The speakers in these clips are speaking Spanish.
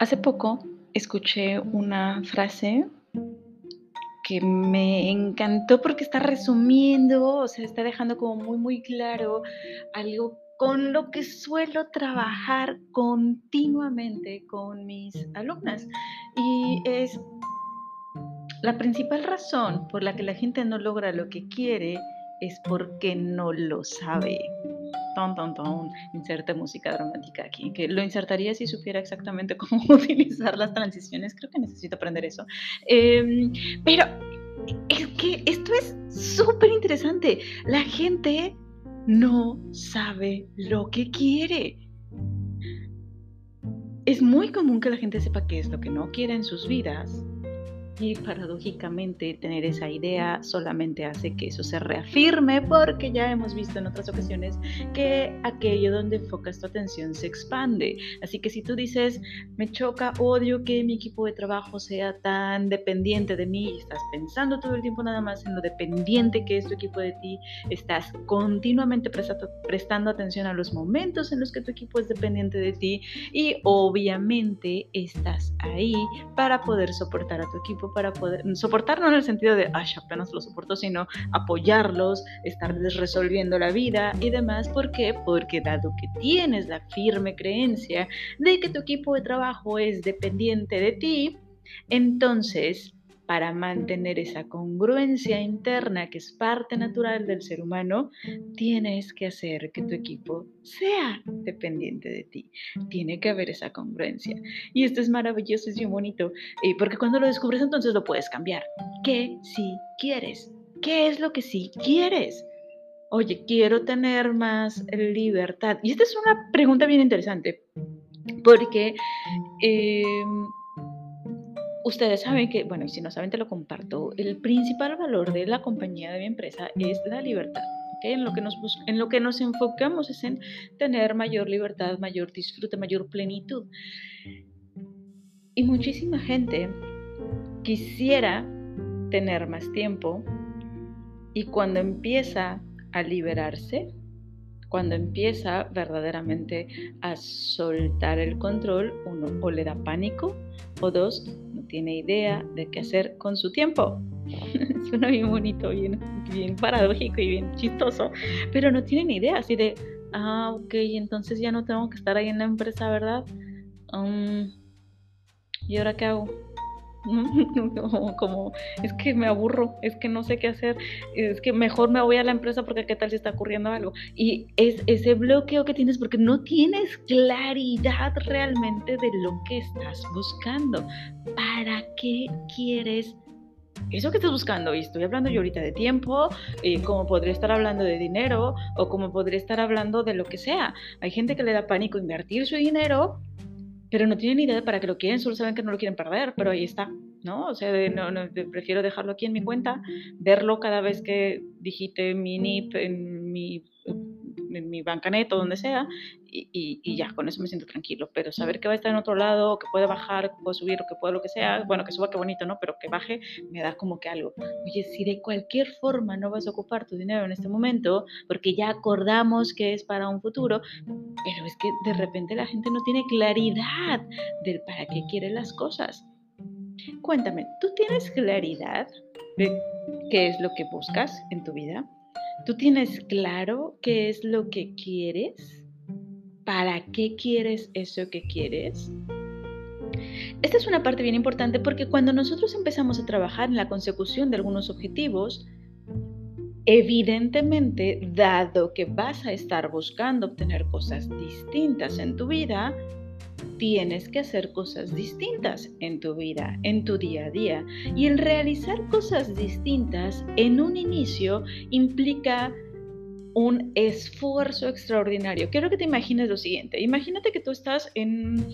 Hace poco escuché una frase que me encantó porque está resumiendo, o sea, está dejando como muy, muy claro algo con lo que suelo trabajar continuamente con mis alumnas. Y es la principal razón por la que la gente no logra lo que quiere es porque no lo sabe. Ton, ton, ton, inserte música dramática aquí, que lo insertaría si supiera exactamente cómo utilizar las transiciones. Creo que necesito aprender eso. Em, pero es que esto es súper interesante. La gente no sabe lo que quiere. Es muy común que la gente sepa qué es lo que no quiere en sus vidas y paradójicamente tener esa idea solamente hace que eso se reafirme porque ya hemos visto en otras ocasiones que aquello donde enfocas tu atención se expande. Así que si tú dices, me choca, odio que mi equipo de trabajo sea tan dependiente de mí y estás pensando todo el tiempo nada más en lo dependiente que es tu equipo de ti, estás continuamente prestando, prestando atención a los momentos en los que tu equipo es dependiente de ti y obviamente estás ahí para poder soportar a tu equipo para poder soportar, no en el sentido de, ay, apenas lo soporto, sino apoyarlos, estarles resolviendo la vida y demás. ¿Por qué? Porque dado que tienes la firme creencia de que tu equipo de trabajo es dependiente de ti, entonces para mantener esa congruencia interna que es parte natural del ser humano, tienes que hacer que tu equipo sea dependiente de ti. Tiene que haber esa congruencia. Y esto es maravilloso, es muy bonito, eh, porque cuando lo descubres entonces lo puedes cambiar. ¿Qué si quieres? ¿Qué es lo que sí quieres? Oye, quiero tener más libertad. Y esta es una pregunta bien interesante, porque... Eh, Ustedes saben que, bueno, y si no saben, te lo comparto. El principal valor de la compañía de mi empresa es la libertad. En, lo que nos en lo que nos enfocamos es en tener mayor libertad, mayor disfrute, mayor plenitud. Y muchísima gente quisiera tener más tiempo y cuando empieza a liberarse, cuando empieza verdaderamente a soltar el control, uno o le da pánico o dos, tiene idea de qué hacer con su tiempo. Suena bien bonito, bien, bien paradójico y bien chistoso, pero no tienen idea así de, ah, ok, entonces ya no tengo que estar ahí en la empresa, ¿verdad? Um, ¿Y ahora qué hago? como, es que me aburro, es que no sé qué hacer, es que mejor me voy a la empresa porque qué tal si está ocurriendo algo. Y es ese bloqueo que tienes porque no tienes claridad realmente de lo que estás buscando. ¿Para qué quieres eso que estás buscando, y estoy hablando yo ahorita de tiempo, y como podría estar hablando de dinero, o como podría estar hablando de lo que sea. Hay gente que le da pánico invertir su dinero pero no tienen idea de para qué lo quieren, solo saben que no lo quieren perder, pero ahí está, ¿no? O sea, no, no, prefiero dejarlo aquí en mi cuenta, verlo cada vez que digite mi NIP en mi en mi bancanet o donde sea, y, y, ya, con eso me siento tranquilo. Pero saber que va a estar en otro lado, que puede bajar, que puede subir, o que puede lo que sea, bueno, que suba, qué bonito, ¿no? Pero que baje, me da como que algo. Oye, si de cualquier forma no vas a ocupar tu dinero en este momento, porque ya acordamos que es para un futuro, pero es que de repente la gente no tiene claridad del para qué quiere las cosas. Cuéntame, ¿tú tienes claridad de qué es lo que buscas en tu vida? ¿Tú tienes claro qué es lo que quieres? ¿Para qué quieres eso que quieres? Esta es una parte bien importante porque cuando nosotros empezamos a trabajar en la consecución de algunos objetivos, evidentemente, dado que vas a estar buscando obtener cosas distintas en tu vida, tienes que hacer cosas distintas en tu vida, en tu día a día. Y el realizar cosas distintas en un inicio implica un esfuerzo extraordinario. Quiero que te imagines lo siguiente. Imagínate que tú estás en,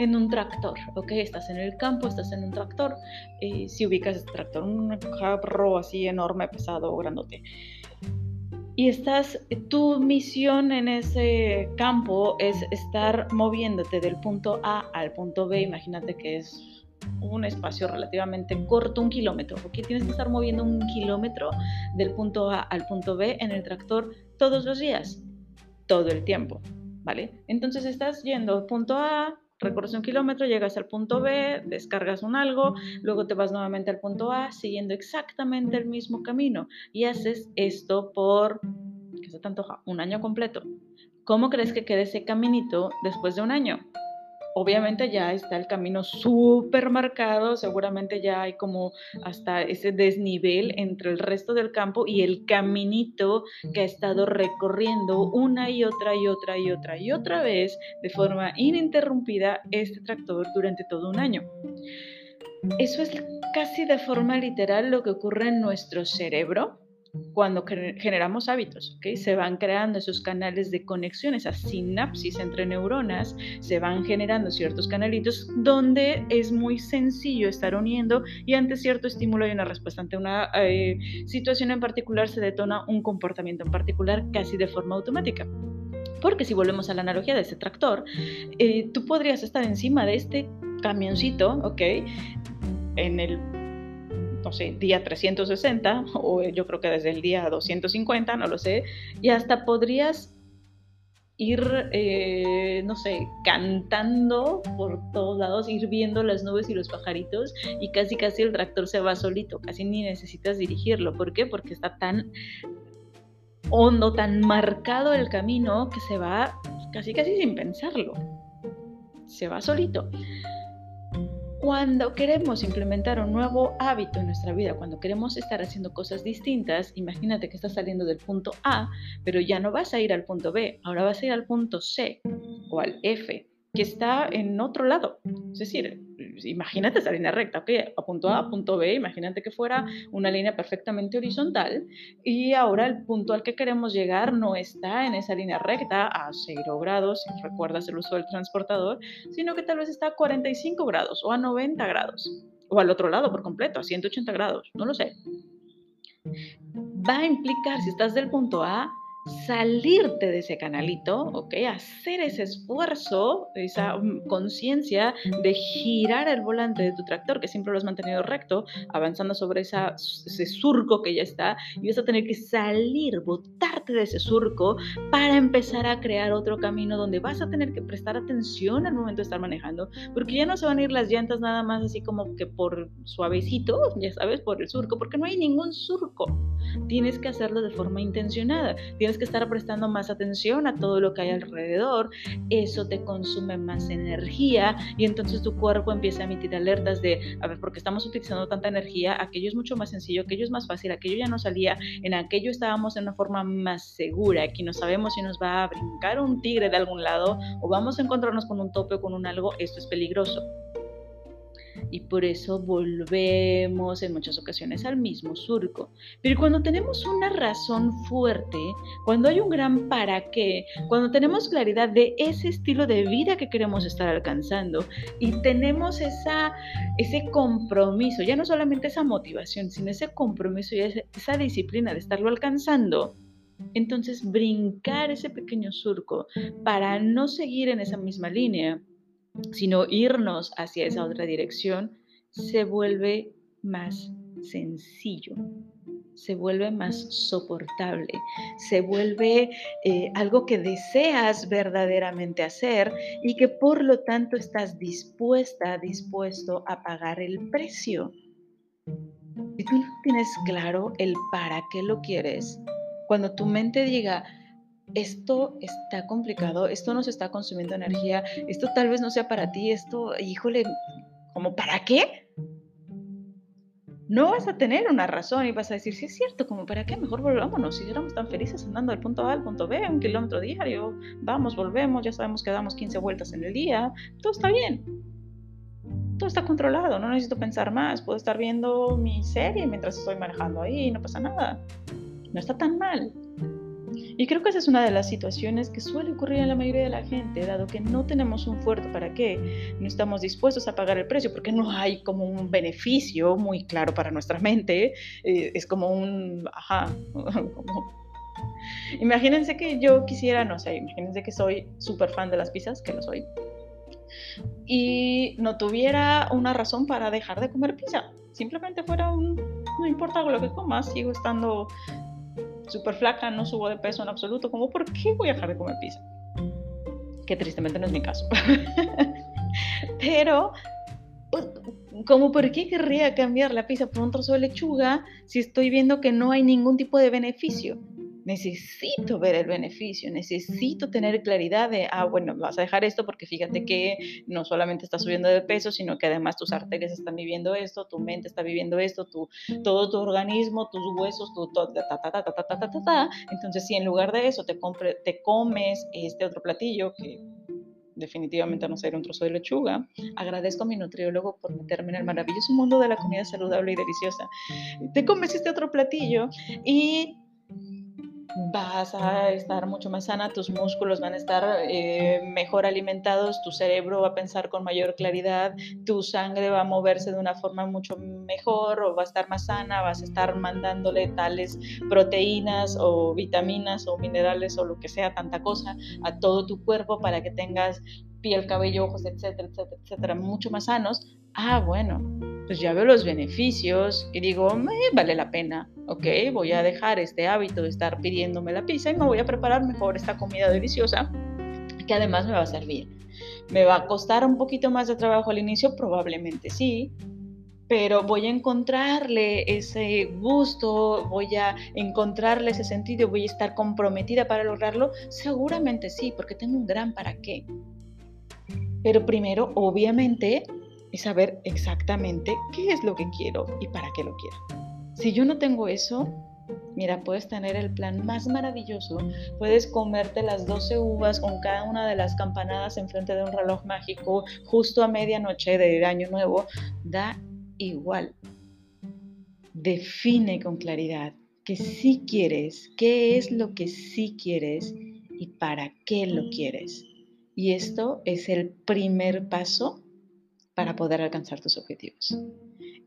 en un tractor, ¿ok? Estás en el campo, estás en un tractor. Eh, si ubicas este tractor, un carro así enorme, pesado, grandote y estás, tu misión en ese campo es estar moviéndote del punto A al punto B. Imagínate que es un espacio relativamente corto, un kilómetro, porque tienes que estar moviendo un kilómetro del punto A al punto B en el tractor todos los días, todo el tiempo, ¿vale? Entonces estás yendo punto A Recorres un kilómetro, llegas al punto B, descargas un algo, luego te vas nuevamente al punto A, siguiendo exactamente el mismo camino. Y haces esto por, ¿qué se te antoja? Un año completo. ¿Cómo crees que quede ese caminito después de un año? Obviamente ya está el camino súper marcado, seguramente ya hay como hasta ese desnivel entre el resto del campo y el caminito que ha estado recorriendo una y otra y otra y otra y otra vez de forma ininterrumpida este tractor durante todo un año. Eso es casi de forma literal lo que ocurre en nuestro cerebro cuando generamos hábitos, ¿okay? se van creando esos canales de conexión, esas sinapsis entre neuronas, se van generando ciertos canalitos donde es muy sencillo estar uniendo y ante cierto estímulo y una respuesta, ante una eh, situación en particular se detona un comportamiento en particular casi de forma automática. Porque si volvemos a la analogía de ese tractor, eh, tú podrías estar encima de este camioncito, ¿ok? En el no sé, día 360 o yo creo que desde el día 250, no lo sé, y hasta podrías ir, eh, no sé, cantando por todos lados, ir viendo las nubes y los pajaritos y casi casi el tractor se va solito, casi ni necesitas dirigirlo. ¿Por qué? Porque está tan hondo, tan marcado el camino que se va casi casi sin pensarlo. Se va solito. Cuando queremos implementar un nuevo hábito en nuestra vida, cuando queremos estar haciendo cosas distintas, imagínate que estás saliendo del punto A, pero ya no vas a ir al punto B, ahora vas a ir al punto C o al F que está en otro lado. Es decir, imagínate esa línea recta, ¿ok? A punto A, a punto B, imagínate que fuera una línea perfectamente horizontal y ahora el punto al que queremos llegar no está en esa línea recta a 0 grados, si recuerdas el uso del transportador, sino que tal vez está a 45 grados o a 90 grados o al otro lado por completo, a 180 grados, no lo sé. Va a implicar, si estás del punto A, salirte de ese canalito, ¿ok? Hacer ese esfuerzo, esa mm, conciencia de girar el volante de tu tractor, que siempre lo has mantenido recto, avanzando sobre ese surco que ya está, y vas a tener que salir, botarte de ese surco para empezar a crear otro camino donde vas a tener que prestar atención al momento de estar manejando, porque ya no se van a ir las llantas nada más así como que por suavecito, ya sabes, por el surco, porque no hay ningún surco. Tienes que hacerlo de forma intencionada. Tienes que estar prestando más atención a todo lo que hay alrededor, eso te consume más energía y entonces tu cuerpo empieza a emitir alertas de, a ver, porque estamos utilizando tanta energía, aquello es mucho más sencillo, aquello es más fácil, aquello ya no salía, en aquello estábamos en una forma más segura, aquí no sabemos si nos va a brincar un tigre de algún lado o vamos a encontrarnos con un tope o con un algo, esto es peligroso y por eso volvemos en muchas ocasiones al mismo surco. Pero cuando tenemos una razón fuerte, cuando hay un gran para qué, cuando tenemos claridad de ese estilo de vida que queremos estar alcanzando y tenemos esa, ese compromiso, ya no solamente esa motivación, sino ese compromiso y esa disciplina de estarlo alcanzando, entonces brincar ese pequeño surco para no seguir en esa misma línea sino irnos hacia esa otra dirección, se vuelve más sencillo, se vuelve más soportable, se vuelve eh, algo que deseas verdaderamente hacer y que por lo tanto estás dispuesta, dispuesto a pagar el precio. Si tú no tienes claro el para qué lo quieres, cuando tu mente diga, esto está complicado, esto nos está consumiendo energía, esto tal vez no sea para ti, esto, híjole, ¿como para qué? No vas a tener una razón y vas a decir, sí es cierto, como para qué, mejor volvámonos, si éramos tan felices andando del punto A al punto B, un kilómetro diario, vamos, volvemos, ya sabemos que damos 15 vueltas en el día, todo está bien. Todo está controlado, no necesito pensar más, puedo estar viendo mi serie mientras estoy manejando ahí, no pasa nada. No está tan mal. Y creo que esa es una de las situaciones que suele ocurrir en la mayoría de la gente, dado que no tenemos un fuerte para qué, no estamos dispuestos a pagar el precio, porque no hay como un beneficio muy claro para nuestra mente, eh, es como un, ajá, Imagínense que yo quisiera, no sé, imagínense que soy súper fan de las pizzas, que lo soy, y no tuviera una razón para dejar de comer pizza. Simplemente fuera un, no importa lo que comas, sigo estando súper flaca, no subo de peso en absoluto, como ¿por qué voy a dejar de comer pizza? Que tristemente no es mi caso. Pero, pues, como por qué querría cambiar la pizza por un trozo de lechuga si estoy viendo que no hay ningún tipo de beneficio? Necesito ver el beneficio, necesito tener claridad de, ah, bueno, vas a dejar esto porque fíjate que no solamente estás subiendo de peso, sino que además tus arterias están viviendo esto, tu mente está viviendo esto, tu, todo tu organismo, tus huesos, tu, ta, Entonces, si en lugar de eso te, compre, te comes este otro platillo que definitivamente no ser un trozo de lechuga. Agradezco a mi nutriólogo por meterme en el maravilloso mundo de la comida saludable y deliciosa. Te comes este otro platillo y vas a estar mucho más sana, tus músculos van a estar eh, mejor alimentados, tu cerebro va a pensar con mayor claridad, tu sangre va a moverse de una forma mucho mejor o va a estar más sana, vas a estar mandándole tales proteínas o vitaminas o minerales o lo que sea, tanta cosa a todo tu cuerpo para que tengas piel, cabello, ojos, etcétera, etcétera, etcétera, mucho más sanos. Ah, bueno, pues ya veo los beneficios y digo, vale la pena, ok, voy a dejar este hábito de estar pidiéndome la pizza y me voy a preparar mejor esta comida deliciosa que además me va a servir. ¿Me va a costar un poquito más de trabajo al inicio? Probablemente sí, pero voy a encontrarle ese gusto, voy a encontrarle ese sentido, voy a estar comprometida para lograrlo. Seguramente sí, porque tengo un gran para qué. Pero primero, obviamente, y saber exactamente qué es lo que quiero y para qué lo quiero. Si yo no tengo eso, mira, puedes tener el plan más maravilloso, puedes comerte las 12 uvas con cada una de las campanadas enfrente de un reloj mágico justo a medianoche de año nuevo, da igual. Define con claridad que sí quieres, qué es lo que sí quieres y para qué lo quieres. Y esto es el primer paso para poder alcanzar tus objetivos.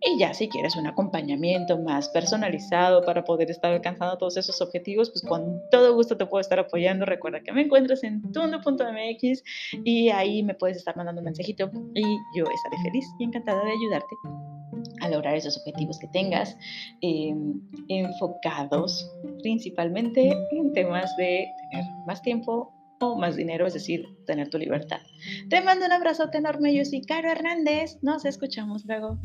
Y ya si quieres un acompañamiento más personalizado para poder estar alcanzando todos esos objetivos, pues con todo gusto te puedo estar apoyando. Recuerda que me encuentras en tundo.mx y ahí me puedes estar mandando un mensajito y yo estaré feliz y encantada de ayudarte a lograr esos objetivos que tengas em, enfocados principalmente en temas de tener más tiempo más dinero, es decir, tener tu libertad. Te mando un abrazote enorme, yo soy Caro Hernández, nos escuchamos luego.